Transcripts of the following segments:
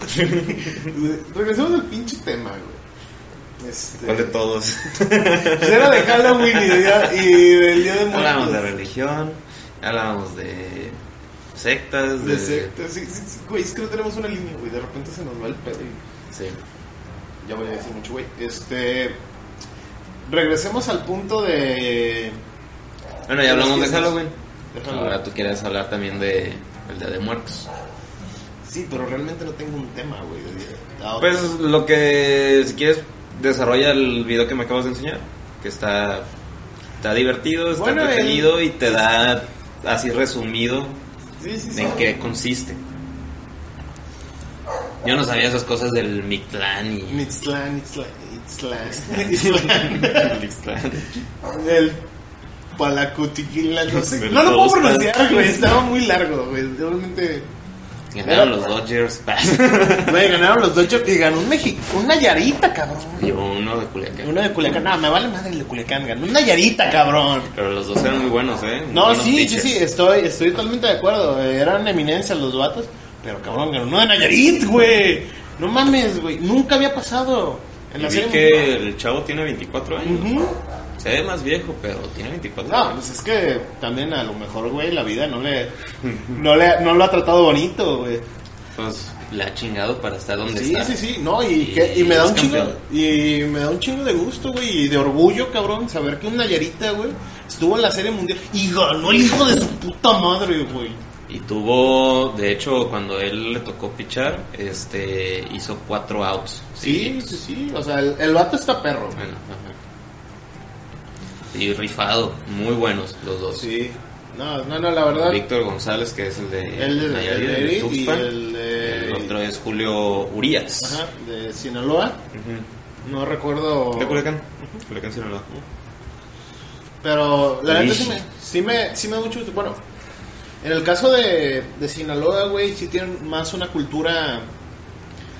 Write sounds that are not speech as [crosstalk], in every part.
[laughs] Regresemos al pinche tema, güey. Este, ¿Cuál de todos? Era de Halloween y, de y del Día de Muertos. Hablábamos de religión, hablábamos de sectas, de... De sectas, sí, sí, sí, güey, es que no tenemos una línea, güey. De repente se nos va el pedo y Sí. ya voy a decir mucho, güey. Este. Regresemos al punto de. Bueno, ya hablamos de. Halloween. de Halloween. Ahora tú quieres hablar también de el Día de Muertos. Sí, pero realmente no tengo un tema, güey. ah. Pues lo que, si quieres, desarrolla el video que me acabas de enseñar, que está, está divertido, está Bueno, el- entretenido y te da así resumido Sí, sí, sí. en qué consiste. Yo no sabía esas cosas del Mictlán y... Ixlan, Ixlan. Mictlán. [laughs] El Palacutiquila, no sé. No lo puedo pronunciar, güey. Estaba muy largo, güey. Realmente. Ganaron los Dodgers. [laughs] Güey, ganaron los Dodgers y ganó un México. Una Yarita, cabrón. Llevó uno de Culiacán. Uno de Culiacán. No, me vale madre el de Culiacán. Ganó una Yarita, cabrón. Pero los dos eran muy buenos, ¿eh? Muy No, sí, sí, sí. Estoy, estoy totalmente de acuerdo. Eh, Eran eminencias los vatos. Pero cabrón, ganó uno de Nayarit, güey. No mames, güey. Nunca había pasado. En Y la vi serie que el chavo tiene 24 años. Se ve más viejo, pero tiene 24 No, años. pues es que también a lo mejor, güey, la vida no le, no le, no lo ha tratado bonito, güey. Pues le ha chingado para estar donde Sí, está. sí, sí, no, y, Y que- y me da un chingo, y me da un chingo de gusto, güey, y de orgullo, cabrón, saber que un Nayarita, güey, estuvo en la serie mundial y ganó el hijo de su puta madre, güey. Y tuvo, de hecho, cuando él le tocó pichar, este, hizo cuatro outs. Sí, sí, sí, o sea, el, el vato está perro. Bueno, ajá. Y rifado, muy buenos los dos. Sí, no, no, no, la verdad, Víctor González, que es el de el de Nayarit, el de el de Nayarit y Tuxpan. el de, El otro es Julio Urias. ajá, de Sinaloa, no recuerdo, ¿De Culiacán? Culiacán, Sinaloa. Pero la Ish. sí me, sí me, sí me da mucho gusto. Bueno, en el caso de, de Sinaloa, güey, sí tienen más una cultura.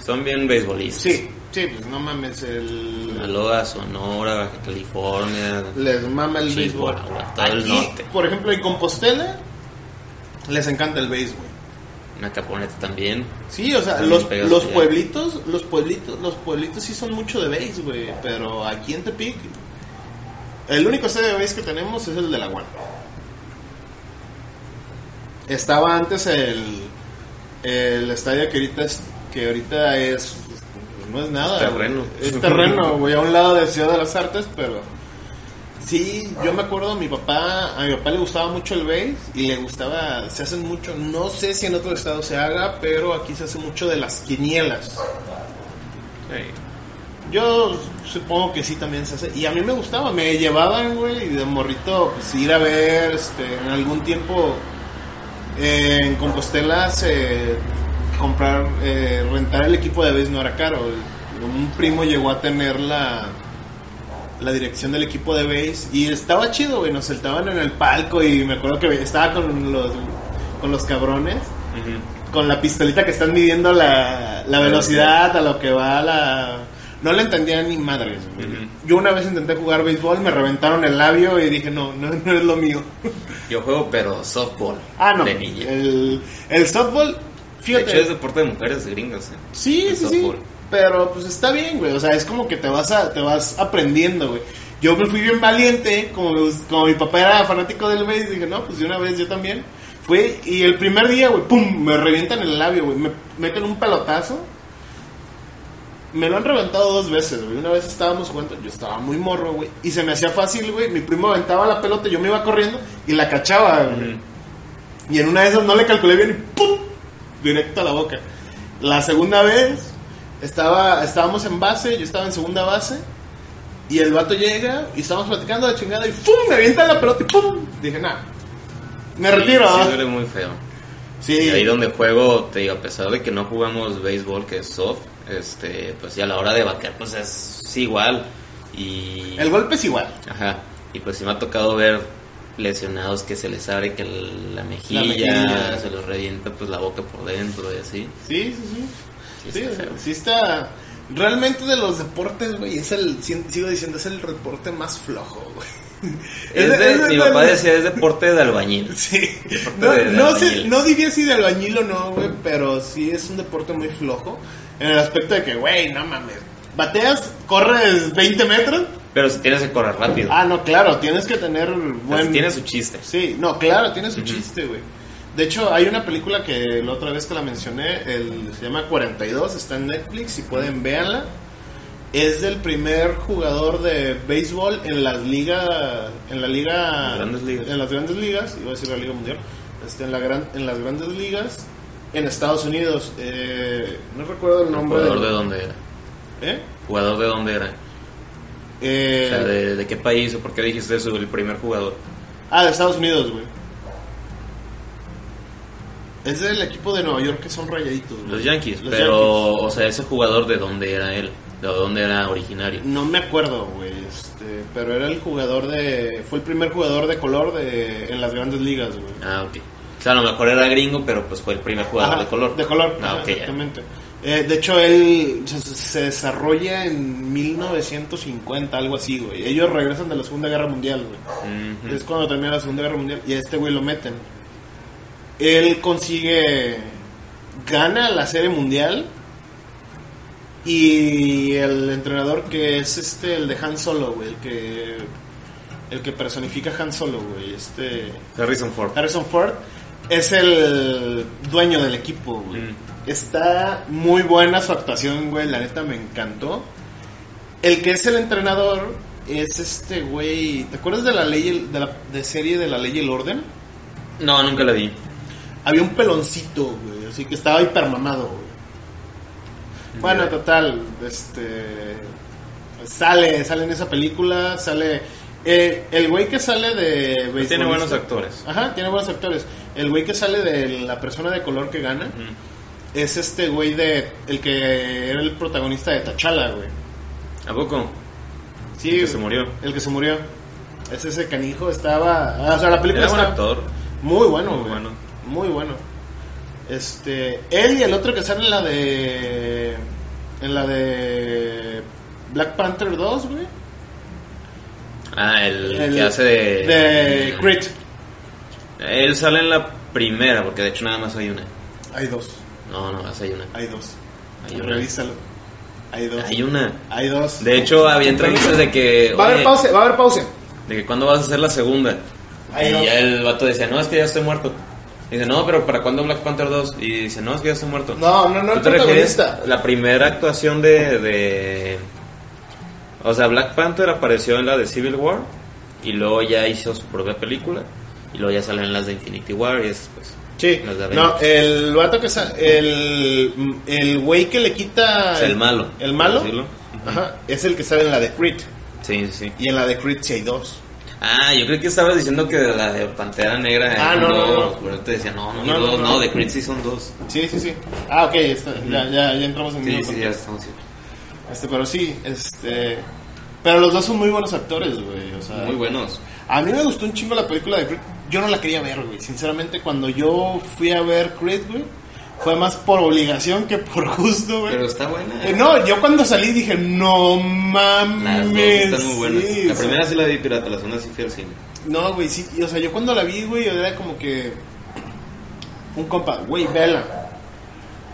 Son bien beisbolistas. Sí, sí, pues no mames, el. Sinaloa, Sonora, Baja California. Les mama el béisbol. Todo el Aquí, norte. por ejemplo, en Compostela, les encanta el béisbol. Nacaponeta también. Sí, o sea, También los, pegas los allá. pueblitos, los pueblitos, los pueblitos sí son mucho de béis, güey. Pero aquí en Tepic, el único estadio de béis que tenemos es el de la Guana. Estaba antes el, el estadio que ahorita es, que ahorita es, no es nada. Terreno. güey. Es terreno, güey, a un lado de Ciudad de las Artes, pero Sí, yo me acuerdo, mi papá, a mi papá le gustaba mucho el béis y le gustaba, se hacen mucho, no sé si en otro estado se haga, pero aquí se hace mucho de las quinielas. Yo supongo que sí también se hace. Y a mí me gustaba, me llevaban, güey, y de morrito, pues ir a ver, este, en algún tiempo eh, en Compostela se comprar, eh, rentar el equipo de béis no era caro. Un primo llegó a tener la, la dirección del equipo de béis y estaba chido, güey, nos saltaban en el palco y me acuerdo que estaba con los, con los cabrones con la pistolita que están midiendo la, la velocidad a lo que va la... No le entendía ni madres. güey. Ujú. Yo una vez intenté jugar béisbol, me reventaron el labio y dije, no, no, no es lo mío. Yo juego, pero softball. ah, no. De niña. El, el softball, De fíjate. hecho, es deporte de mujeres gringas. ¿eh? Sí, El sí, sí. Pero pues está bien, güey. O sea, es como que te vas a, te vas aprendiendo, güey. Yo me fui bien valiente, como, como mi papá era fanático del béis, dije, no, pues de una vez yo también. Fue, y el primer día, güey, pum, me revientan el labio, güey. Me meten un pelotazo. Me lo han reventado dos veces, güey. Una vez estábamos jugando, yo estaba muy morro, güey. Y se me hacía fácil, güey. Mi primo aventaba la pelota, yo me iba corriendo y la cachaba, güey. Y en una de esas no le calculé bien y ¡pum! Directo a la boca. La segunda vez estaba, estábamos en base, yo estaba en segunda base. Y el vato llega y estábamos platicando de chingada y ¡pum! Me avienta la pelota y ¡pum! Dije, nada. Me retiro, Sí, ¿ah? duele muy feo. Sí. Y ahí donde juego, te digo, a pesar de que no jugamos béisbol, que es soft, este, pues ya a la hora de batear, pues es, es igual. Y... El golpe es igual. Ajá. Y pues sí me ha tocado ver lesionados que se les abre que la mejilla, mejilla. se les revienta pues la boca por dentro y así. Sí, sí, sí. Sí, Sí, está sí está. Realmente de los deportes, güey, es el, si- sigo diciendo, es el deporte más flojo, güey. Es de- es mi de- papá decía es deporte de albañil. [laughs] Sí. Deporte No, no sé, no diría si de albañil o no, güey, pero sí es un deporte muy flojo. En el aspecto de que, güey, no mames. Bateas, corres 20 metros. Pero si tienes que correr rápido. Ah, no, claro, tienes que tener buen. tiene su chiste. Sí, no, claro, tiene su chiste, güey. De hecho, hay una película que la otra vez te la mencioné, el, se llama 42, está en Netflix, si pueden, véanla. Es del primer jugador de béisbol en las ligas, en la liga, Grandes ligas. en las grandes ligas, iba a decir la liga mundial, este, en, la gran, en las grandes ligas en Estados Unidos. Eh, no recuerdo el nombre. ¿Jugador del- de dónde era? ¿Eh? ¿Jugador de dónde era? Eh, O sea, ¿de, de qué país o por qué dijiste eso, el primer jugador? Ah, de Estados Unidos, güey. Es del equipo de Nueva York que son rayaditos. güey. Los Yankees. Los pero, Yankees. o sea, ese jugador de dónde era él, de dónde era originario. No me acuerdo, güey. Este, pero era el jugador de. Fue el primer jugador de color de, en las grandes ligas, güey. Ah, ok. O sea, a lo mejor era gringo, pero pues fue el primer jugador Ajá, de color. De color, Ah, ya. Eh, de hecho, él se, se desarrolla en 1950, algo así, güey. Ellos regresan de la Segunda Guerra Mundial, güey. Es cuando termina la Segunda Guerra Mundial y a este güey lo meten. Él consigue, gana la Serie Mundial y el entrenador que es este, el de Han Solo, güey, el que, el que personifica Han Solo, güey, este Harrison Ford. Harrison Ford es el dueño del equipo, güey. Mm. Está muy buena su actuación, güey, la neta me encantó. El que es el entrenador es este güey, ¿te acuerdas de la ley de la de serie de la ley y el orden? No, nunca la vi. Había un peloncito, güey, así que estaba hipermamado, güey. Bueno, total, este sale, sale en esa película, sale eh, el güey que sale de Pues tiene buenos actores. Ajá, tiene buenos actores. El güey que sale de la persona de color que gana. Es este güey de el que era el protagonista de Tachala, güey. ¿A poco? Sí, El que se murió. El que se murió. Es ese canijo estaba, ah, o sea, la película Era está actor. muy bueno, Muy güey. bueno. Muy bueno. Este, él y el otro que sale en la de en la de Black Panther 2, güey. Ah, el, El- que hace de... de Creed. Él sale en la primera, porque de hecho nada más hay una. Hay dos, No, no, hay una. hay dos. Hay una. Revísalo. Hay dos. Hay una. Hay dos. De hecho, había entrevistas de que... Va a haber pausa, va a haber pausa. De que cuándo vas a hacer la segunda. Ahí y no. ya el vato decía, no, es que ya estoy muerto. Y dice, no, pero ¿para cuándo Black Panther 2? Y dice, no, es que ya estoy muerto. No, no, no, ¿Tú el te refieres la primera actuación de, de... O sea, Black Panther apareció en la de Civil War y luego ya hizo su propia película y luego ya salen las de Infinity War y es pues... Sí, de no, el vato que sa- el el güey que le quita O sea, el malo, el malo, ajá, es el que sale en la de Creed Sí, sí, sí. y en la de Creed sí hay dos. Ah, yo creo que estabas diciendo que de la de Pantera Negra Ah, eran no, no, no. pero te decía, no, no, No, no, de Creed sí son dos. Sí, sí, sí. Ah, ok, ya, ya, ya entramos en Sí, sí, ya estamos. Este, pero sí, este, pero los dos son muy buenos actores, güey, o sea, Muy buenos. A mí me gustó un chingo la película de Creed. Yo no la quería ver, güey. Sinceramente, cuando yo fui a ver Creed, güey, fue más por obligación que por [laughs] gusto, güey. Pero está buena. Eh, no, yo cuando salí dije, no mames. Las dos están muy buenas. sí, la primera sí la vi pirata, la segunda sí fui al cine. No, güey, sí. y, O sea, yo cuando la vi, güey, era como que. Un compa, güey, vela.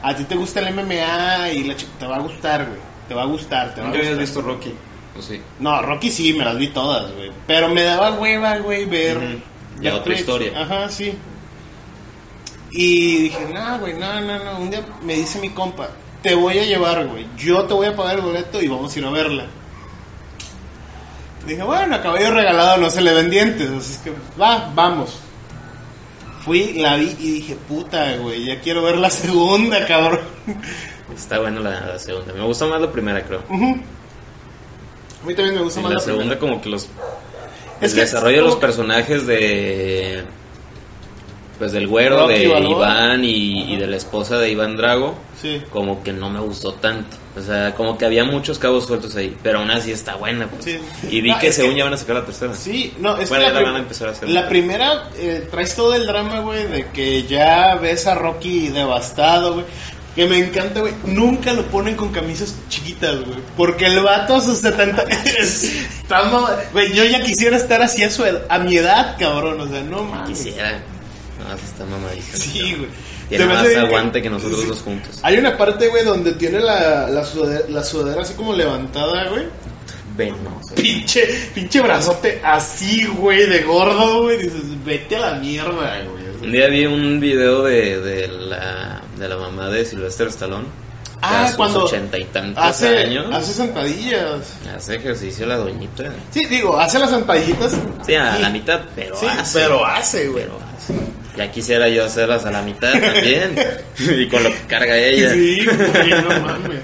A ti te gusta el MMA y la te va a gustar, güey. Te va a gustar, te va a ¿Nunca habías gustar. visto Rocky? ¿O sí? No, Rocky sí, me las vi todas, güey. Pero me daba hueva, güey, ver. Ya otra historia. Ajá, sí. Y dije, no, güey, no, no, no. Un día me dice mi compa, te voy a llevar, güey. Yo te voy a pagar el boleto y vamos a ir a verla. Dije, bueno, a caballo regalado no se le ven dientes. Así es que, va, vamos. Fui, la vi y dije, puta, güey, ya quiero ver la segunda, [laughs] cabrón. Está buena la, la segunda. Me gusta más la primera, creo. A mí también me gusta más la la segunda segunda. como que los... Es el que desarrollo de los personajes de... pues del güero, Rocky de Balboa. Iván y, y de la esposa de Iván Drago, Sí. como que no me gustó tanto. O sea, como que había muchos cabos sueltos ahí, pero aún así está buena. pues. Sí. Y vi que según que- ya van a sacar la tercera. Sí, no, es Bueno, que la, van a empezar a hacer. la primera eh, traes todo el drama, güey, de que ya ves a Rocky devastado, güey. Que me encanta, güey. Nunca lo ponen con camisas chiquitas, güey. Porque el vato a sus 70... [laughs] está Güey, yo ya quisiera estar así a, su ed- a mi edad, cabrón. O sea, no mames. Quisiera. No, sí está mamadísimo. Sí, güey. Tiene más aguante que nosotros sí. dos juntos. Hay una parte, güey, donde tiene la, la, sudadera, la sudadera así como levantada, güey. Venoso. Pinche, pinche brazote así, güey, de gordo, güey. Dices, vete a la mierda, güey. Un día vi un video de, de, la, de la mamá de Sylvester Stallone. Ah, cuando ochenta y tantos hace, años. hace sentadillas. Hace ejercicio la doñita. Sí, digo, hace las sentadillas. Sí, a la mitad, pero Sí, hace. pero hace, güey. Pero hace. Ya quisiera yo hacerlas a la mitad también. [laughs] y con lo que carga ella. Sí, güey, no mames.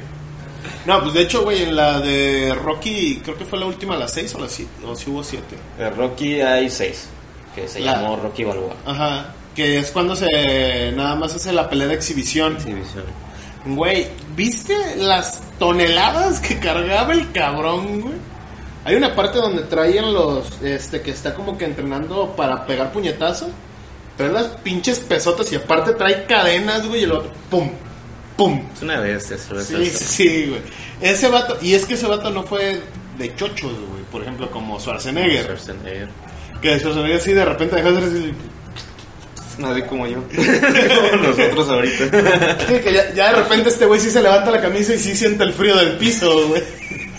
No, pues de hecho, güey, en la de Rocky, creo que fue la última, la 6 o la 7, o si hubo 7. De Rocky hay seis. Que se La- llamó Rocky Balboa. Ajá, que es cuando se nada más hace la pelea de exhibición. Exhibición. Güey, ¿viste las toneladas que cargaba el cabrón, güey? Hay una parte donde traen los, este, que está como que entrenando para pegar puñetazo. Trae las pinches pesotas y aparte trae cadenas, güey, y el otro, pum, pum. Es una bestia, Sylvester Sí, sí, güey. Ese vato, y es que ese vato no fue de chochos, güey. Por ejemplo, como Schwarzenegger. Schwarzenegger. Que Schwarzenegger sí de repente dejó de ser. Nadie como yo. [laughs] como nosotros ahorita. Sí, que ya, ya de repente este güey sí se levanta la camisa y sí siente el frío del piso, güey.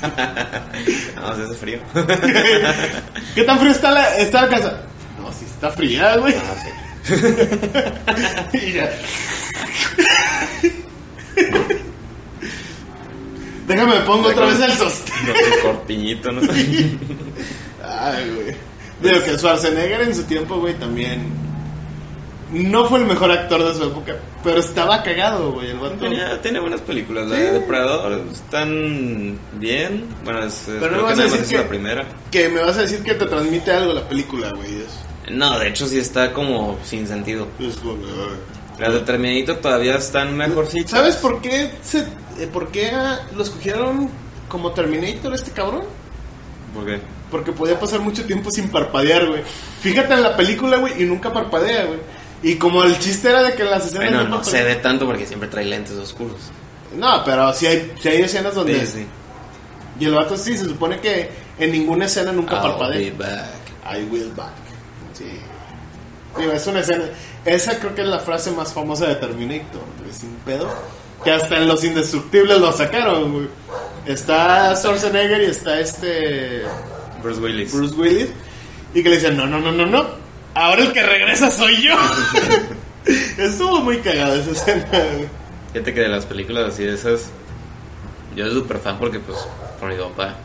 [laughs] no, se hace frío. [laughs] ¿Qué tan frío está la, está la casa? No, sí está fría, güey. Ah, sí. Y ya. Déjame pongo otra vez el sostén. No, el corpiñito, ¿no? Ay, güey. Digo que Schwarzenegger en su tiempo, güey, también. No fue el mejor actor de su época, pero estaba cagado, güey. El vato. Tenía, tenía buenas películas. La Sí. de Depredador están bien. Bueno, es, Pero no que vas a nada más decir es que- la primera. Que me vas a decir que te transmite algo la película, güey. No, de hecho sí está como sin sentido. es. Las de Terminator todavía están mejorcitas. ¿Sabes por qué, se, eh, por qué lo escogieron como Terminator este cabrón? ¿Por qué? Porque podía pasar mucho tiempo sin parpadear, güey. Fíjate en la película, güey, y nunca parpadea, güey. Y como el chiste era de que las escenas Bueno, no se ve tanto porque siempre trae lentes oscuros. No, pero si hay, si hay escenas donde... Sí, sí. Y el vato sí, se supone que en ninguna escena nunca I'll be parpadea. back. I will back. Sí. Digo, es una escena... Esa creo que es la frase más famosa de Terminator, sin pedo. Que hasta en Los Indestructibles lo sacaron, güey. Está Schwarzenegger y está este... Bruce Willis. Bruce Willis. Y que le dicen, no, no, no, no, no. Ahora el que regresa soy yo. [laughs] Estuvo muy cagada esa escena. Fíjate que de las películas así de esas, yo soy súper fan porque pues por mi papá.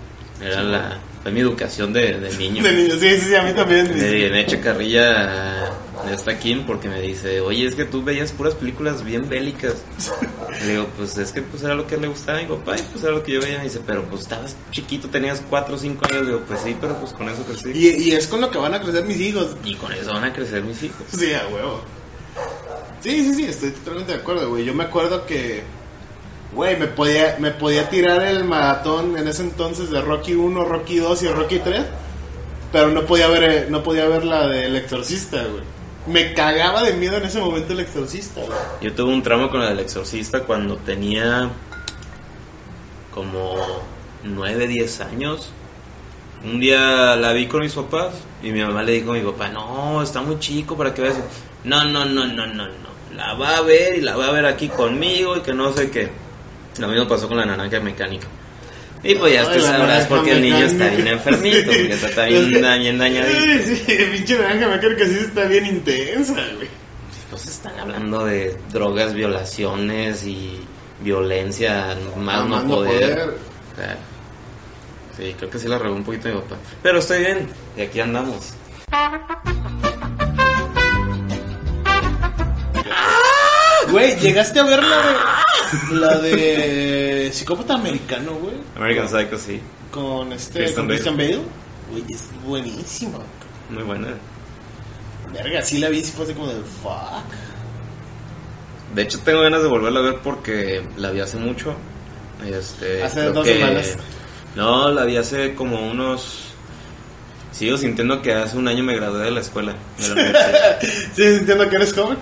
Era la, fue mi educación de, de niño. De niño, sí, sí, sí, a mí también. Me, me echa carrilla a esta Kim porque me dice, oye, es que tú veías puras películas bien bélicas. [laughs] Le digo, pues es que pues era lo que le gustaba a mi papá y pues era lo que yo veía. Me dice, pero pues estabas chiquito, tenías 4 o 5 años. Le digo, pues sí, pero pues con eso crecí. Y, y es con lo que van a crecer mis hijos. Y con eso van a crecer mis hijos. Sí, a huevo. Sí, sí, sí, estoy totalmente de acuerdo, güey. Yo me acuerdo que, güey, me podía, me podía tirar el maratón en ese entonces de Rocky 1, Rocky 2 y Rocky 3, pero no podía ver, eh, no podía ver la del exorcista, güey. Me cagaba de miedo en ese momento el exorcista. Yo tuve un trauma con del exorcista cuando tenía como 9, 10 años. Un día la vi con mis papás y mi mamá le dijo a mi papá, no, está muy chico para que veas. No, no, no, no, no, no. La va a ver y la va a ver aquí conmigo y que no sé qué. Lo mismo pasó con la naranja mecánica. Y pues ya tú sabrás porque el niño está bien enfermito, porque está [laughs] bien, bien dañadito. Sí, sí, pinche naranja me creo que sí está bien intensa, güey. Pues están hablando de drogas, violaciones y violencia, más no Amando poder. O sea, sí, creo que sí la regó un poquito mi papá. Pero estoy bien, y aquí andamos. Güey, ¿llegaste a ver la de, la de psicópata americano, güey? American Psycho, sí, Con este, Christian con Bale. Christian Bale. Güey, es buenísimo. muy buena. Verga, sí la vi, sí fue así como de fuck. De hecho, tengo ganas de volverla a ver porque la vi hace mucho. Este, Hace dos que- semanas. No, la vi hace como unos. Sigo sintiendo que hace un año me gradué de la escuela. Sí, [laughs] entiendo que eres joven.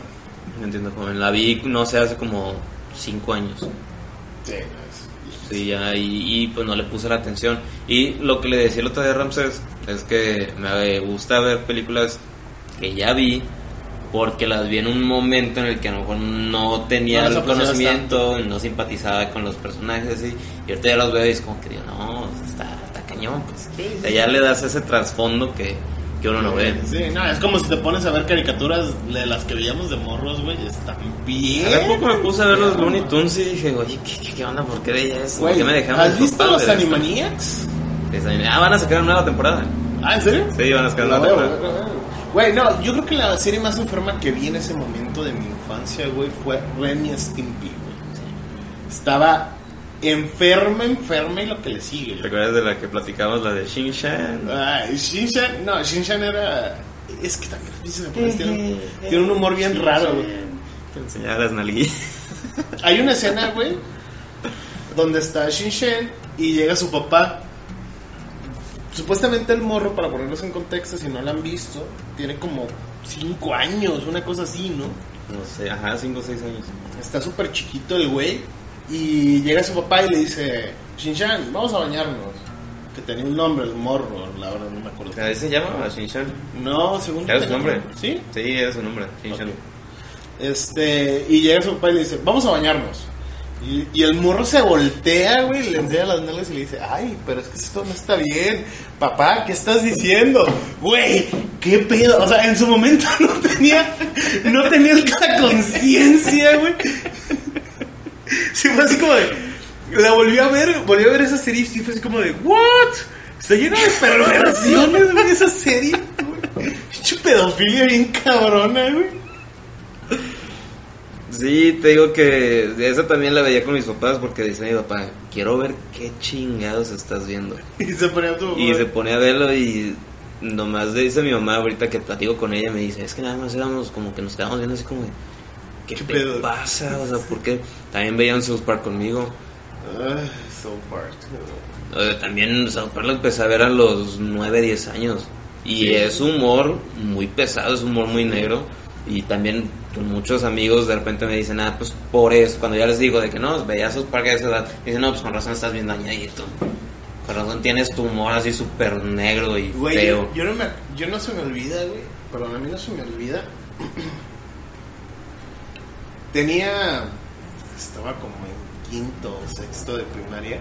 No entiendo cómo. La vi, no sé, hace como cinco años. Sí, ya, y, y, pues no le puse la atención. Y lo que le decía el otro día a Ramses es que me gusta ver películas que ya vi porque las vi en un momento en el que a lo mejor no tenía No el conocimiento, no simpatizaba con los personajes así, y ahorita ya los veo y es como que digo, no, está, está cañón, pues. Sí, O sea, ya le das ese trasfondo que, que uno no ve. Sí, no, es como si te pones a ver caricaturas de las que veíamos de morros, güey, están bien. Hace poco me puse a ver los Looney Tunes y dije, oye, ¿qué, qué, qué onda? ¿Por qué veía eso? ¿Por Güey, qué me dejaron ¿Has visto los ver? Animaniacs? Ah, van a sacar una nueva temporada. Ah, ¿en serio? Sí, van a sacar una veo, temporada. Güey, no, yo creo que la serie más enferma que vi en ese momento de mi infancia, güey, fue Ren y Stimpy, güey. Estaba enferma, enferma y lo que le sigue. ¿Te acuerdas de la que platicamos, la de Shin-Chan? Ay, Shinshan, no, Shinshan era... Es que también japoneses tienen, tienen un humor bien raro, güey. Te enseñaba las nalguillas. [laughs] Hay una escena, güey, donde está Shinshan y llega su papá. Supuestamente el morro, para ponerlos en contexto, si no lo han visto, tiene como 5 años, una cosa así, ¿no? No sé, ajá, 5 o 6 años. Está súper chiquito el güey. Y llega su papá y le dice, Shinshan, vamos a bañarnos. Que tenía un nombre, el morro, la verdad no me acuerdo. ¿Ahí se llama Shin-Chan? No, según ¿Era su nombre? ¿Sí? Sí, era su nombre, Shin-Chan. Ok. Este, y llega su papá y le dice, vamos a bañarnos. Y, y el morro se voltea, güey, le enseña las nalgas y le dice, ay, pero es que esto no está bien. Papá, ¿qué estás diciendo? Güey, ¿qué pedo? O sea, en su momento [laughs] no tenía, no tenía la conciencia, güey. Sí, fue así como de, la volví a ver, volví a ver esa serie y fue así como de, ¿what? Está llena de perversiones, güey, esa serie, güey. Pinche pedofilia bien cabrona, güey. Sí, te digo que esa también la veía con mis papás porque dice mi papá, quiero ver qué chingados estás viendo. [laughs] Y se ponía tu Y se pone a verlo y nomás le dice mi mamá ahorita que platico con ella, me dice, es que nada más éramos como que nos quedamos viendo así como de, ¿qué, ¿Qué te pedo? pasa? O sea, porque también veían South Park conmigo. Ay, so part. Eh, También South Park lo empecé a ver a los 9, 10 años. Y es humor muy pesado, es humor muy negro. Y también muchos amigos de repente me dicen, ah, pues por eso. Cuando ya les digo de que no, veía South Park a esa edad, dicen, no, pues con razón estás bien dañadito. Con razón tienes tu humor así súper negro y Güey, feo. yo, yo no me, yo no se me olvida, güey. Perdón, a mí no se me olvida. [clears throat] Tenía. Estaba como en quinto o sexto de primaria.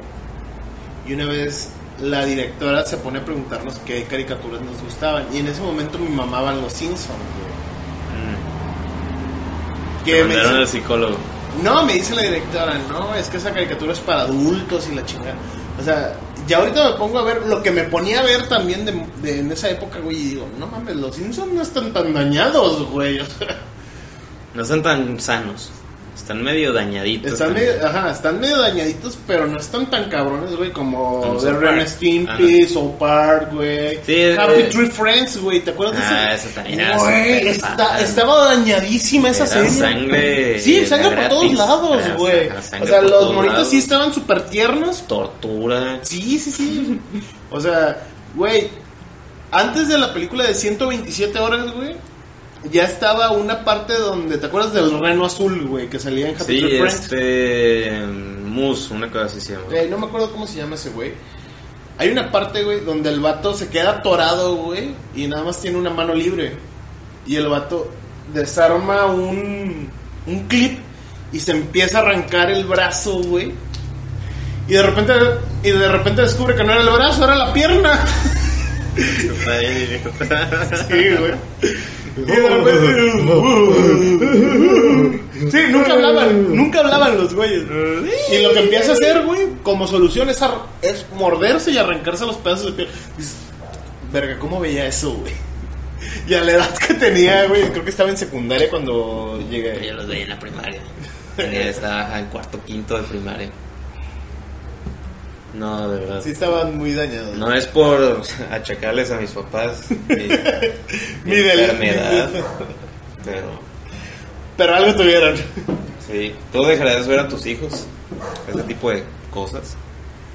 Y una vez la directora se pone a preguntarnos qué caricaturas nos gustaban. Y en ese momento mi mamá van los Simpsons, güey. Mm. Que me dice- al psicólogo. No, me dice la directora, no, es que esa caricatura es para adultos y la chingada. O sea, ya ahorita me pongo a ver lo que me ponía a ver también de, de- en esa época, güey, y digo, no mames, los Simpsons no están tan dañados, güey. O sea, No están tan sanos. Están medio dañaditos. están medio, ajá, están medio dañaditos, pero no están tan cabrones, güey, como Como The Ren. Stimpy, South Park, güey. Sí, Happy eh. Tree Friends, güey, ¿te acuerdas Ah, de esa ese? también era Güey, está- estaba dañadísima esa serie. sangre Sí, sangre por gratis. todos lados, güey. O sea, los monitos sí estaban súper tiernos. Tortura. Sí, sí, sí. O sea, güey, antes de la película de 127 horas, güey, ya estaba una parte donde, ¿te acuerdas del reno azul, güey, que salía en Happy Sí, Tree Friends? este. Moose, una cosa así se llama. Eh, no me acuerdo cómo se llama ese güey. Hay una parte, güey, donde el vato se queda atorado, güey, y nada más tiene una mano libre. Y el vato desarma un, un clip y se empieza a arrancar el brazo, güey. Y de repente y de repente descubre que no era el brazo, era la pierna. [laughs] Sí, güey. Y de repente- [laughs] Sí, nunca hablaban, nunca hablaban los güeyes. Y lo que empieza a hacer, güey, como solución es, ar- es morderse y arrancarse los pedazos de piel. Dices, verga, ¿cómo veía eso, güey? Y a la edad que tenía, güey, creo que estaba en secundaria cuando llegué. Yo los veía en la primaria. Tenía- Estaba en cuarto, quinto de primaria. No, de verdad. Sí estaban muy dañados. No es por achacarles a mis papás mi, [laughs] mi Mi del- enfermedad, pero Pero algo tuvieron. sí. ¿Tú dejarías ver a tus hijos ese tipo de cosas?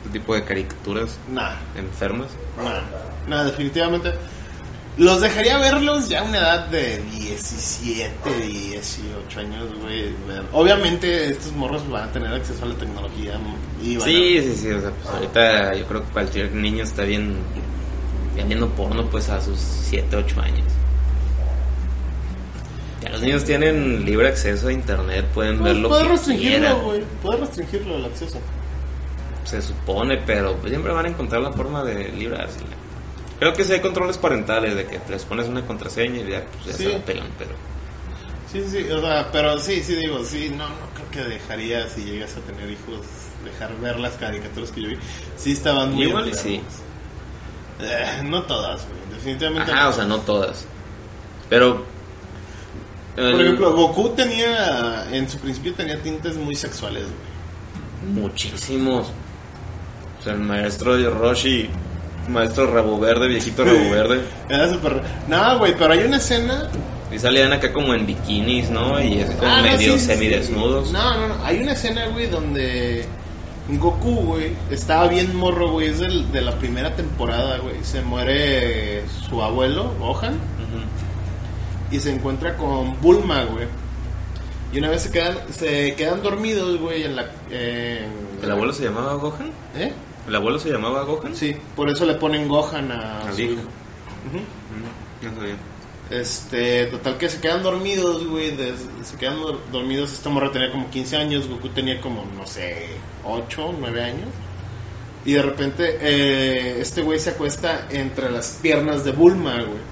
Ese tipo de caricaturas Nah, enfermas. nah, nah, definitivamente. Los dejaría verlos ya a una edad de 17, 18 años, güey. Obviamente estos morros van a tener acceso a la tecnología y van a- Sí, sí, sí. O sea, pues ahorita yo creo que cualquier niño está bien, viendo porno pues a sus 7, 8 años. Ya los niños tienen libre acceso a internet, pueden Pues, ver lo puedes restringirlo, güey. Puedes restringirlo el acceso. Se supone, pero pues siempre van a encontrar la forma de librársela. Creo que si hay controles parentales de que les pones una contraseña y ya, pues ya Sí. se la pelan, pero... Sí, sí, sí, o sea, pero sí, sí digo, sí, no, no creo que dejaría, si llegas a tener hijos, dejar ver las caricaturas que yo vi. Sí estaban muy Igual enfermos. Eh, no todas, güey, definitivamente. No. o sea, no todas. Pero... Por ejemplo, Goku tenía, en su principio tenía tintes muy sexuales, güey. Muchísimos. O sea, el maestro de Roshi, maestro rabo verde, viejito rabo verde. Era súper... No, güey, pero hay una escena... Y salían acá como en bikinis, ¿no? Y así como Ah, no, medio sí, sí, sí. semidesnudos. No, no, no, hay una escena, güey, donde Goku, güey, estaba bien morro, güey, es del- de la primera temporada, güey. Se muere su abuelo, Gohan. Y se encuentra con Bulma, güey. Y una vez se quedan, se quedan dormidos, güey, en la... en- ¿El abuelo se llamaba Gohan? ¿Eh? ¿El abuelo se llamaba Gohan? Sí, por eso le ponen Gohan a Al su hijo. Mm, No sabía. Este, total que se quedan dormidos, güey. se quedan dor- dormidos. Esta morra tenía como 15 años, Goku tenía como, no sé, 8, 9 años. Y de repente, eh, este güey se acuesta entre las piernas de Bulma, güey.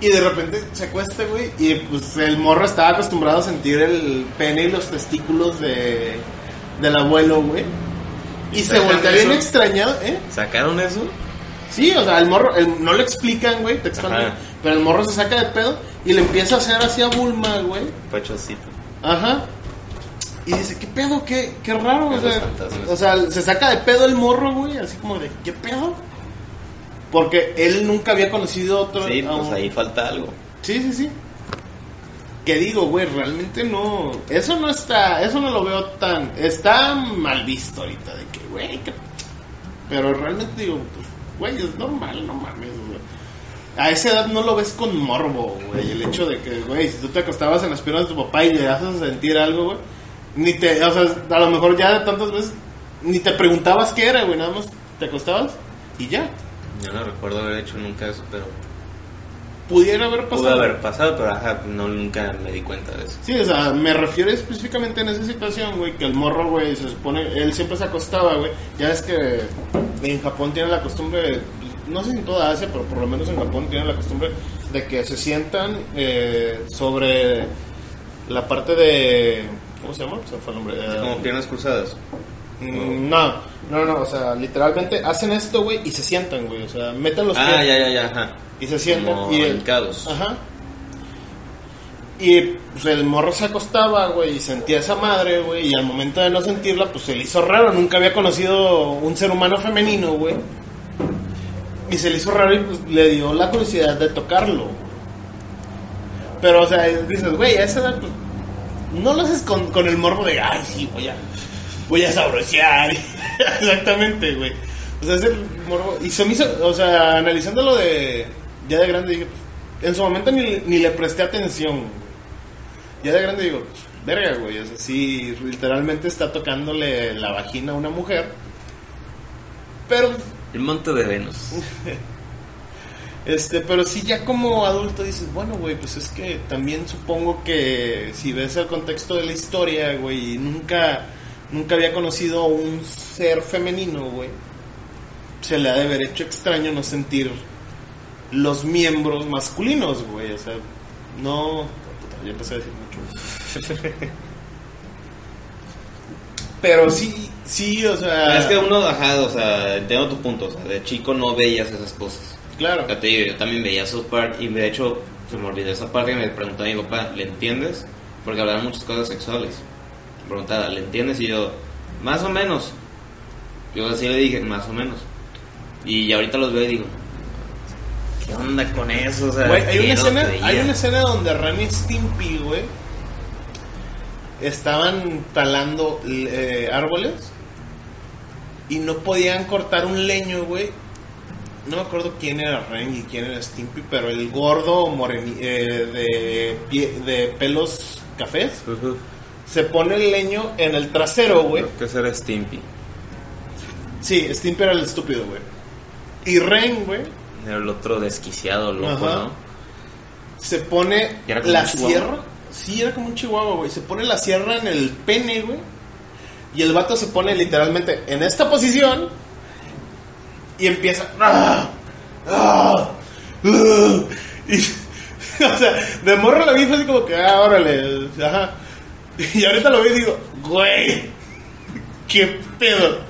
Y de repente se acuesta, güey. Y pues el morro estaba acostumbrado a sentir el pene y los testículos de, del abuelo, güey. Y se ¿Sacan voltea bien extrañado, ¿eh? ¿Sacaron eso? Sí, o sea, el morro, el- no lo explican, güey, textualmente, Ajá. pero el morro se saca de pedo y le empieza a hacer así a Bulma, güey. Pachocito. Ajá. Y dice, ¿qué pedo? ¿Qué, qué raro? O sea, o sea, se saca de pedo el morro, güey, así como de, ¿qué pedo? Porque él nunca había conocido otro... Sí, pues ahí falta algo. Sí, sí, sí. Que digo, güey, realmente no... Eso no está... Eso no lo veo tan... Está mal visto ahorita, de que, güey, que... Pero realmente digo, pues, güey, es normal, no mames, güey. A esa edad no lo ves con morbo, güey. El hecho de que, güey, si tú te acostabas en las piernas de tu papá y le haces sentir algo, güey. Ni te... O sea, a lo mejor ya tantas veces... Ni te preguntabas qué era, güey. Nada más te acostabas y ya. Yo no recuerdo haber hecho nunca eso, pero Pudiera haber pasado. pudo haber pasado, pero ajá, no, nunca me di cuenta de eso. Sí, o sea, me refiero específicamente en esa situación, güey, que el morro, güey, se supone, él siempre se acostaba, güey. Ya es que en Japón tiene la costumbre, no sé si en toda Asia, pero por lo menos en Japón tienen la costumbre de que se sientan eh, sobre la parte de... ¿Cómo se llama? Se fue el nombre. Eh, como piernas cruzadas. mm, no, no, no, o sea, literalmente hacen esto, güey, y se sientan, güey. O sea, meten los Ah, pies ya, ya, ya, ajá. Y se sientan. Como y el-. Ajá. Y pues el morro se acostaba, güey, y sentía esa madre, güey, y al momento de no sentirla, pues se le hizo raro. Nunca había conocido un ser humano femenino, güey. Y se le hizo raro y pues le dio la curiosidad de tocarlo. Pero, o sea, dices, güey, a esa edad, pues, no lo haces con, con el morbo de, ay, sí, voy a, voy a sabrosear. [laughs] Exactamente, güey. O sea, es el morbo. Y se me hizo, o sea, analizándolo de, ya de grande, dije, pues, en su momento ni, ni le presté atención. güey. Ya de grande digo, pues, verga, güey. O sea, sí, literalmente está tocándole la vagina a una mujer. Pero, El monte de Venus. [laughs] este, pero sí ya como adulto dices, bueno, güey, pues es que también supongo que si ves el contexto de la historia, güey, nunca, nunca había conocido a un ser femenino, güey, se le ha de haber hecho extraño no sentir los miembros masculinos, güey, o sea, no, puta, ya empecé a decir mucho. [laughs] Pero sí, sí, o sea, Es que uno, ajá, o sea, entiendo tu punto. O sea, de chico no veías esas cosas. claro, Ya te digo, yo también veía South Park y de hecho se me olvidó esa parte que me preguntaba mi papá, ¿le entiendes? Porque hablaban muchas cosas sexuales. Me preguntaba, ¿le entiendes? Y yo, Más o menos. Yo así le dije, más o menos. Y ahorita los veo y digo, ¿qué onda con eso? O sea, Güey, hay ¿qué una escena, hay una escena donde Ren y Stimpy, güey, estaban talando eh, árboles y no podían cortar un leño, güey. No me acuerdo quién era Ren y quién era Stimpy, pero el gordo moreni- eh, de, pie- de pelos cafés se pone el leño en el trasero, güey. Creo que ese era Stimpy. Sí, Stimpy era el estúpido, güey. Y Ren, güey, Era el otro desquiciado, loco, Ajá. ¿no? se pone ¿Y era como la sierra. Sí, era como un chihuahua, güey. Se pone la sierra en el pene, güey. Y el vato se pone literalmente en esta posición. Y empieza. ¡Ah! ¡Ah! ¡Ah! Y, [laughs] o sea, de morro lo vi fue así como que, ah, órale. Ajá. Y ahorita lo veo y digo, güey. ¿Qué pedo?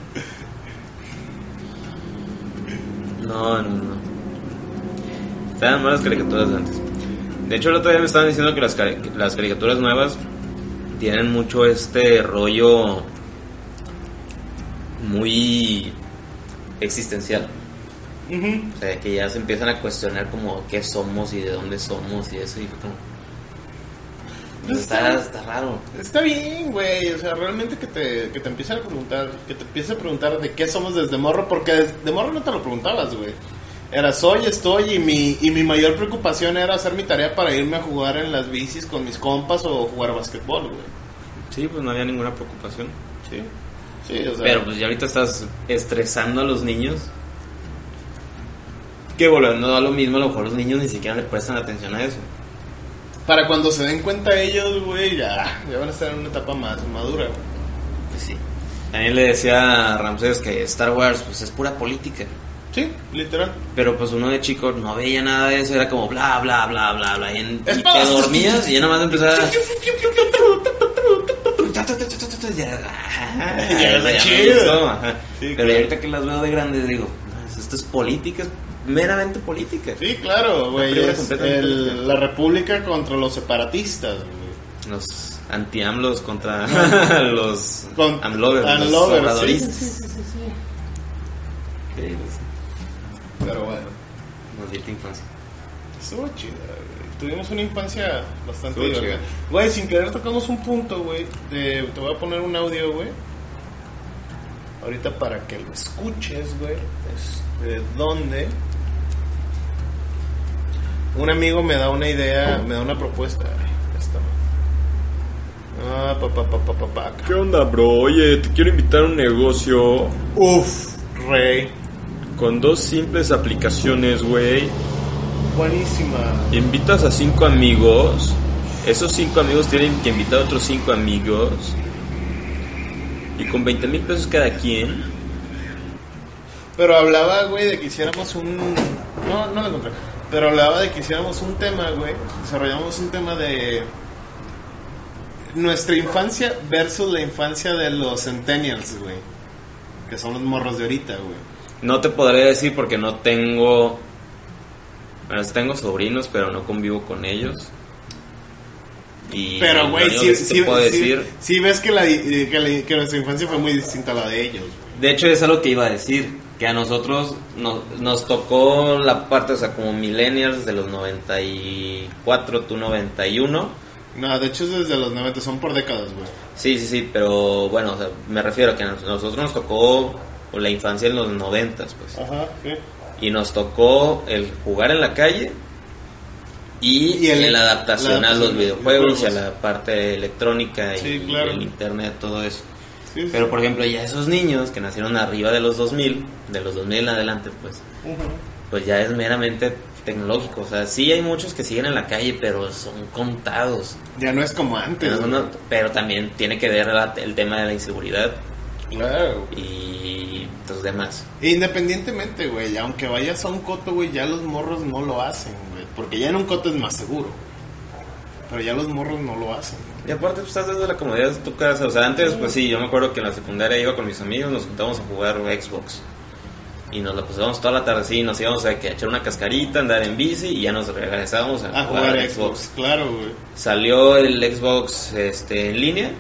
No, no. Estaban malas caricaturas de antes. De hecho, el otro día me estaban diciendo que las, las caricaturas nuevas tienen mucho este rollo muy existencial. Ujú. O sea, que ya se empiezan a cuestionar como qué somos y de dónde somos y eso. Y fue como... Pues está, está- está raro. Está bien, güey. O sea, realmente que te, que te empiecen a preguntar, que te empiece a preguntar de qué somos desde morro, porque de morro no te lo preguntabas, güey. Era soy, estoy, y mi, y mi mayor preocupación era hacer mi tarea para irme a jugar en las bicis con mis compas o jugar basquetbol, güey. Sí, pues no había ninguna preocupación. Sí. Sí, o sea. Pero pues ya ahorita estás estresando a los niños. Que volviendo a lo mismo, a lo mejor los niños ni siquiera le prestan atención a eso. Para cuando se den cuenta ellos, güey, ya, ya van a estar en una etapa más madura, güey. Pues sí. También le decía a Ramsés que Star Wars pues es pura política. Sí, literal. Pero pues uno de chico no veía nada de eso, era como bla bla bla bla bla. Y, en- y te dormías y ya nada más empezaba. Ya chido. Sí, Pero claro. ahorita que las veo de grandes digo, "No, esto es política, es meramente política. Sí, claro, güey. la república contra los separatistas, güey. Los anti-AMLOs contra los Con- AMLovers, los Unlovers, sí, sí, sí, sí, sí. Pues, Pero bueno, maldita infancia. estuvo chida, güey. Tuvimos una infancia bastante Estuvo divertida. chida. Güey, sin querer tocamos un punto, güey. de- Te voy a poner un audio, güey. Ahorita para que lo escuches, güey. Este, ¿Dónde? Un amigo me da una idea, me da una propuesta. Esta. Ah, pa, pa, pa, pa, pa. ¿Qué onda, bro? Oye, te quiero invitar a un negocio Uf, rey. Con dos simples aplicaciones, güey. Buenísima. Invitas a cinco amigos. Esos cinco amigos tienen que invitar a otros cinco amigos. Y con 20 mil pesos cada quien. Pero hablaba, güey, de que hiciéramos un... No, no lo encontré. Pero hablaba de que hiciéramos un tema, güey. Desarrollamos un tema de... Nuestra infancia versus la infancia de los centennials, güey. Que son los morros de ahorita, güey. No te podré decir porque no tengo. Bueno, tengo sobrinos, pero no convivo con ellos. Y Pero, güey, sí, sí sí, puedo sí- ves que, la, que, la- que nuestra infancia fue muy distinta a la de ellos. De hecho, es algo que iba a decir. Que a nosotros nos, nos tocó la parte, o sea, como millennials de los 94, tú 91. No, de hecho es desde los 90, son por décadas, güey. Sí, sí, sí, pero bueno, o sea, me refiero a que a nos- nosotros nos tocó la infancia en los 90, pues. Ajá, sí. Y nos tocó el jugar en la calle y, Y el- la adaptación la a los adaptación a los videojuegos y a la parte electrónica y, Sí, claro. el internet, todo eso. Sí, sí. Pero por ejemplo, ya esos niños que nacieron arriba de los 2000, de los 2000 en adelante, pues, pues ya es meramente tecnológico. O sea, sí hay muchos que siguen en la calle, pero son contados. Ya no es como antes, Pero, güey. no- pero también tiene que ver la- el tema de la inseguridad Claro. y los demás. Independientemente, güey, aunque vayas a un coto, güey, ya los morros no lo hacen, güey. Porque ya en un coto es más seguro. Pero ya los morros no lo hacen. Y aparte, pues estás desde la comodidad de tu casa. O sea, antes, pues sí, yo me acuerdo que en la secundaria iba con mis amigos, nos juntábamos a jugar Xbox. Y nos la pasábamos toda la tarde, sí, nos íbamos a, que, a echar una cascarita, andar en bici y ya nos regresábamos a, A jugar Xbox, claro, güey. Salió el Xbox este, en línea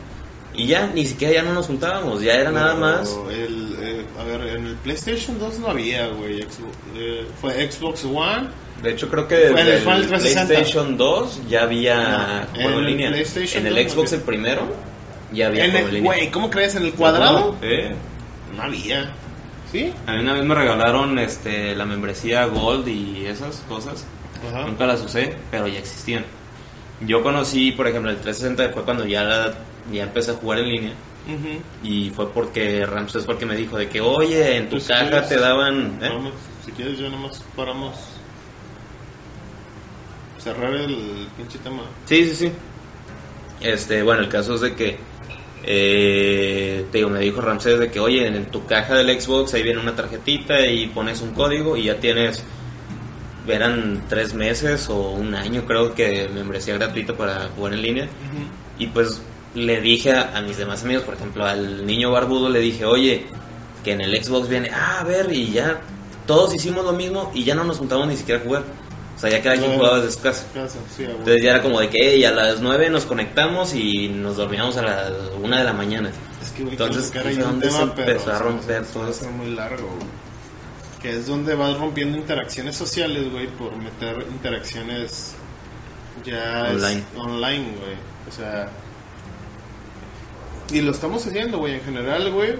Y ya, ni siquiera ya no nos juntábamos, ya era nada más. El, eh, a ver, en el PlayStation 2 no había, güey. Eh, fue Xbox One. De hecho, creo que desde el el Final 360. PlayStation 2 ya había No, juego en el línea. En el 2 Xbox el primero ya había En juego en el, línea. güey, ¿cómo crees? ¿En el cuadrado? Eh, No había. ¿Sí? A mí una vez me regalaron este, la membresía Gold y esas cosas. Ajá. Nunca las usé, pero ya existían. Yo conocí, por ejemplo, el 360 fue cuando ya, la- ya empecé a jugar en línea. Y fue porque Ramses fue el que me dijo de que, oye, en tu Pues, si caja quieres, te daban... ¿eh? Vamos, si quieres, ya nomás paramos. Cerrar el pinche tema. Sí, sí, sí. Este, bueno, el caso es de que, eh, te digo, me dijo Ramsés de que, oye, en tu caja del Xbox ahí viene una tarjetita y pones un código y ya tienes, eran tres meses o un año creo que membresía gratuita para jugar en línea. Y pues le dije a, a mis demás amigos, por ejemplo, al niño barbudo le dije, oye, que en el Xbox viene, ah, a ver, y ya todos hicimos lo mismo y ya no nos juntamos ni siquiera a jugar. O sea, ya cada quien jugaba desde su casa. Sí. Entonces ya era como de que "Ey, a las 9 nos conectamos y nos dormíamos a las 1 de la mañana. Es que, güey, Entonces, quiero tocar ahí ¿de un dónde tema, se pero empezó a romper todo ser muy largo, güey. Que es donde vas rompiendo interacciones sociales, güey, por meter interacciones ya es- Online. online, güey. O sea, y lo estamos haciendo, güey, en general, güey.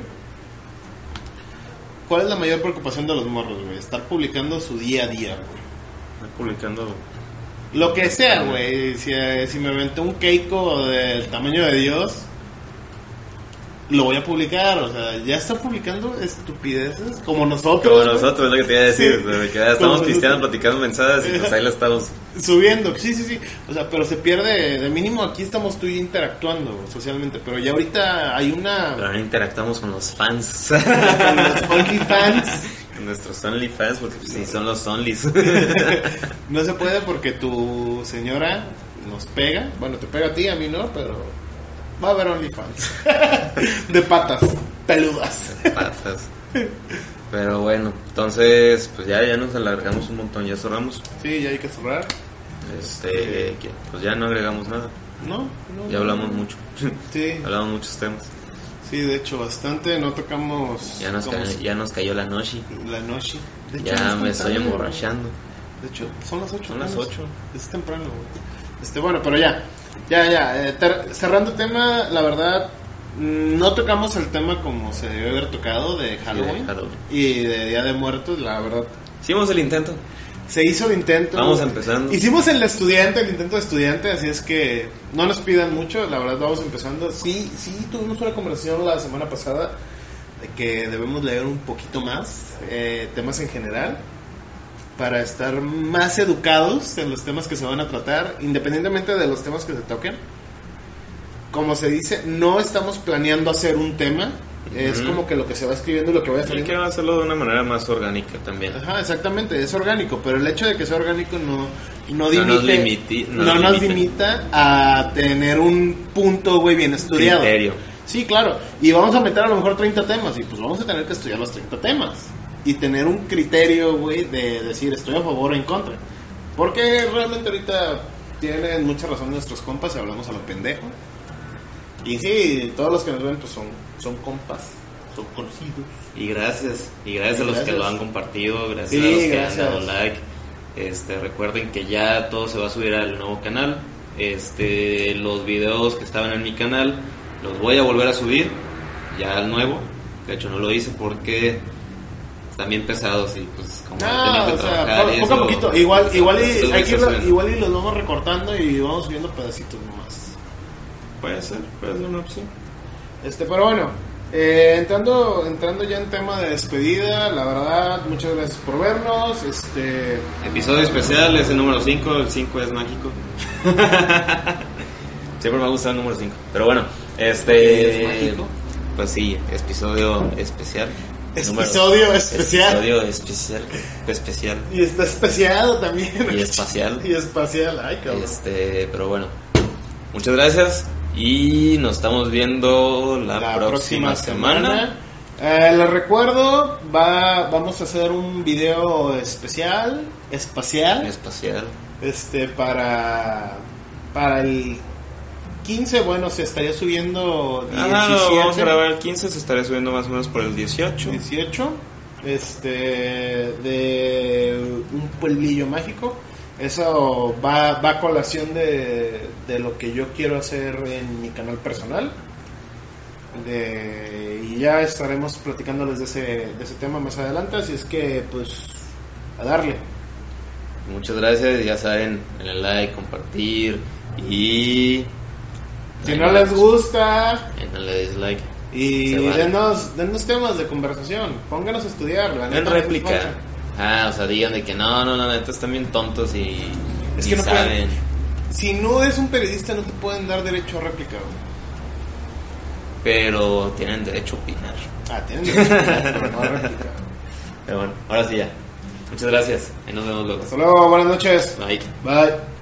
¿Cuál es la mayor preocupación de los morros, güey? Estar publicando su día a día, güey. Estoy publicando. Lo que sea, güey. Si, eh, si me aventé un Keiko del tamaño de Dios, lo voy a publicar. O sea, ya está publicando estupideces como nosotros. Como nosotros, es lo que te iba a decir. Sí. que ya estamos pisteando, platicando mensajes y pues ahí lo estamos. Subiendo, sí, sí, sí. O sea, pero se pierde. De mínimo aquí estamos tú y interactuando socialmente. Pero ya ahorita hay una. Pero ahora interactuamos con los fans. [laughs] con los OnlyFans. Con nuestros OnlyFans, porque pues, sí, son los Onlys. [laughs] No se puede porque tu señora nos pega. Bueno, te pega a ti, a mí no, pero va a haber OnlyFans. [laughs] De patas, peludas. Patas. Pero bueno, entonces, pues ya, ya nos alargamos un montón, ya cerramos. Sí, ya hay que cerrar. Este, pues ya no agregamos nada. No, no. Ya hablamos mucho. Sí, [laughs] hablamos muchos temas. sí, de hecho, bastante. No tocamos Ya nos, como ca- ya nos cayó la noche. la noche. De hecho, Ya me estoy emborrachando. De hecho, son las 8. Son las ocho. Es temprano, güey. Este, bueno, pero ya. Ya, ya. eh, cerrando tema, la verdad, no tocamos el tema como se debe haber tocado de Halloween. Halloween. Y de Día de Muertos, la verdad. Hicimos el intento. Se hizo el intento. Vamos empezando. Hicimos el estudiante, el intento de estudiante, así es que no nos pidan mucho, la verdad vamos empezando. Sí, sí, tuvimos una conversación la semana pasada de que debemos leer un poquito más eh, temas en general para estar más educados en los temas que se van a tratar, independientemente de los temas que se toquen. Como se dice, no estamos planeando hacer un tema, es como que lo que se va escribiendo y lo que Hay saliendo. que hacerlo de una manera más orgánica también. Ajá, exactamente, es orgánico, pero el hecho de que sea orgánico no, no, No nos limiti- no limita a tener un punto, güey, bien estudiado. Criterio. Sí, claro, y vamos a meter a lo mejor 30 temas, y pues vamos a tener que estudiar los 30 temas. Y tener un criterio, güey, de decir estoy a favor o en contra. Porque realmente ahorita tienen mucha razón nuestros compas y hablamos a lo pendejo. Y sí, todos los que nos ven pues son, son compas, son conocidos. Y gracias, y gracias a los Gracias. que lo han compartido, gracias Sí, a los que gracias. han dado like. Este, recuerden que ya todo se va a subir al nuevo canal. Este, los videos que estaban en mi canal los voy a volver a subir ya al nuevo. De hecho no lo hice porque están bien pesados y pues como que o sea, trabajar poco a eso, poquito. Igual, igual, y, hay a que igual y los vamos recortando y vamos subiendo pedacitos nomás. Puede ser, puede ser una opción. Este, pero bueno, eh, entrando, entrando ya en tema de despedida, la verdad, muchas gracias por vernos. Este, Episodio especial es el número 5, el 5 es mágico. [laughs] Siempre me ha gustado el número 5. Pero bueno, este. ¿Es mágico? Pues sí, episodio especial. Episodio especial. Episodio especial. Especial. y está especiado también. Y espacial. [laughs] y espacial, ay cabrón. Este, pero bueno. Muchas gracias. Y nos estamos viendo la, la próxima, semana. Eh, les recuerdo, va, vamos a hacer un video especial, espacial. Espacial. este para para el 15, bueno, se estaría subiendo 17. Ajá, lo vamos a grabar el 15, se estaría subiendo más o menos por el 18. 18 este de un pueblillo mágico eso va, va a colación de, de lo que yo quiero hacer en mi canal personal de, y ya estaremos platicando desde ese, de ese tema más adelante así es que pues a darle Muchas gracias, ya saben, denle like, compartir y... si no les gusta Denle dislike. y vale. denos, denos temas de conversación pónganos a estudiar la réplica. Es. Ah, o sea, digan de que no, no, no, neta están bien tontos y Es ni que no pueden- saben. si no eres un periodista no te pueden dar derecho a réplica güey. Pero tienen derecho a opinar. Ah, tienen derecho, pero no a [laughs] réplica. Pero bueno, ahora sí ya. Muchas gracias. Ahí nos vemos luego. Hasta luego, buenas noches. Bye. Bye.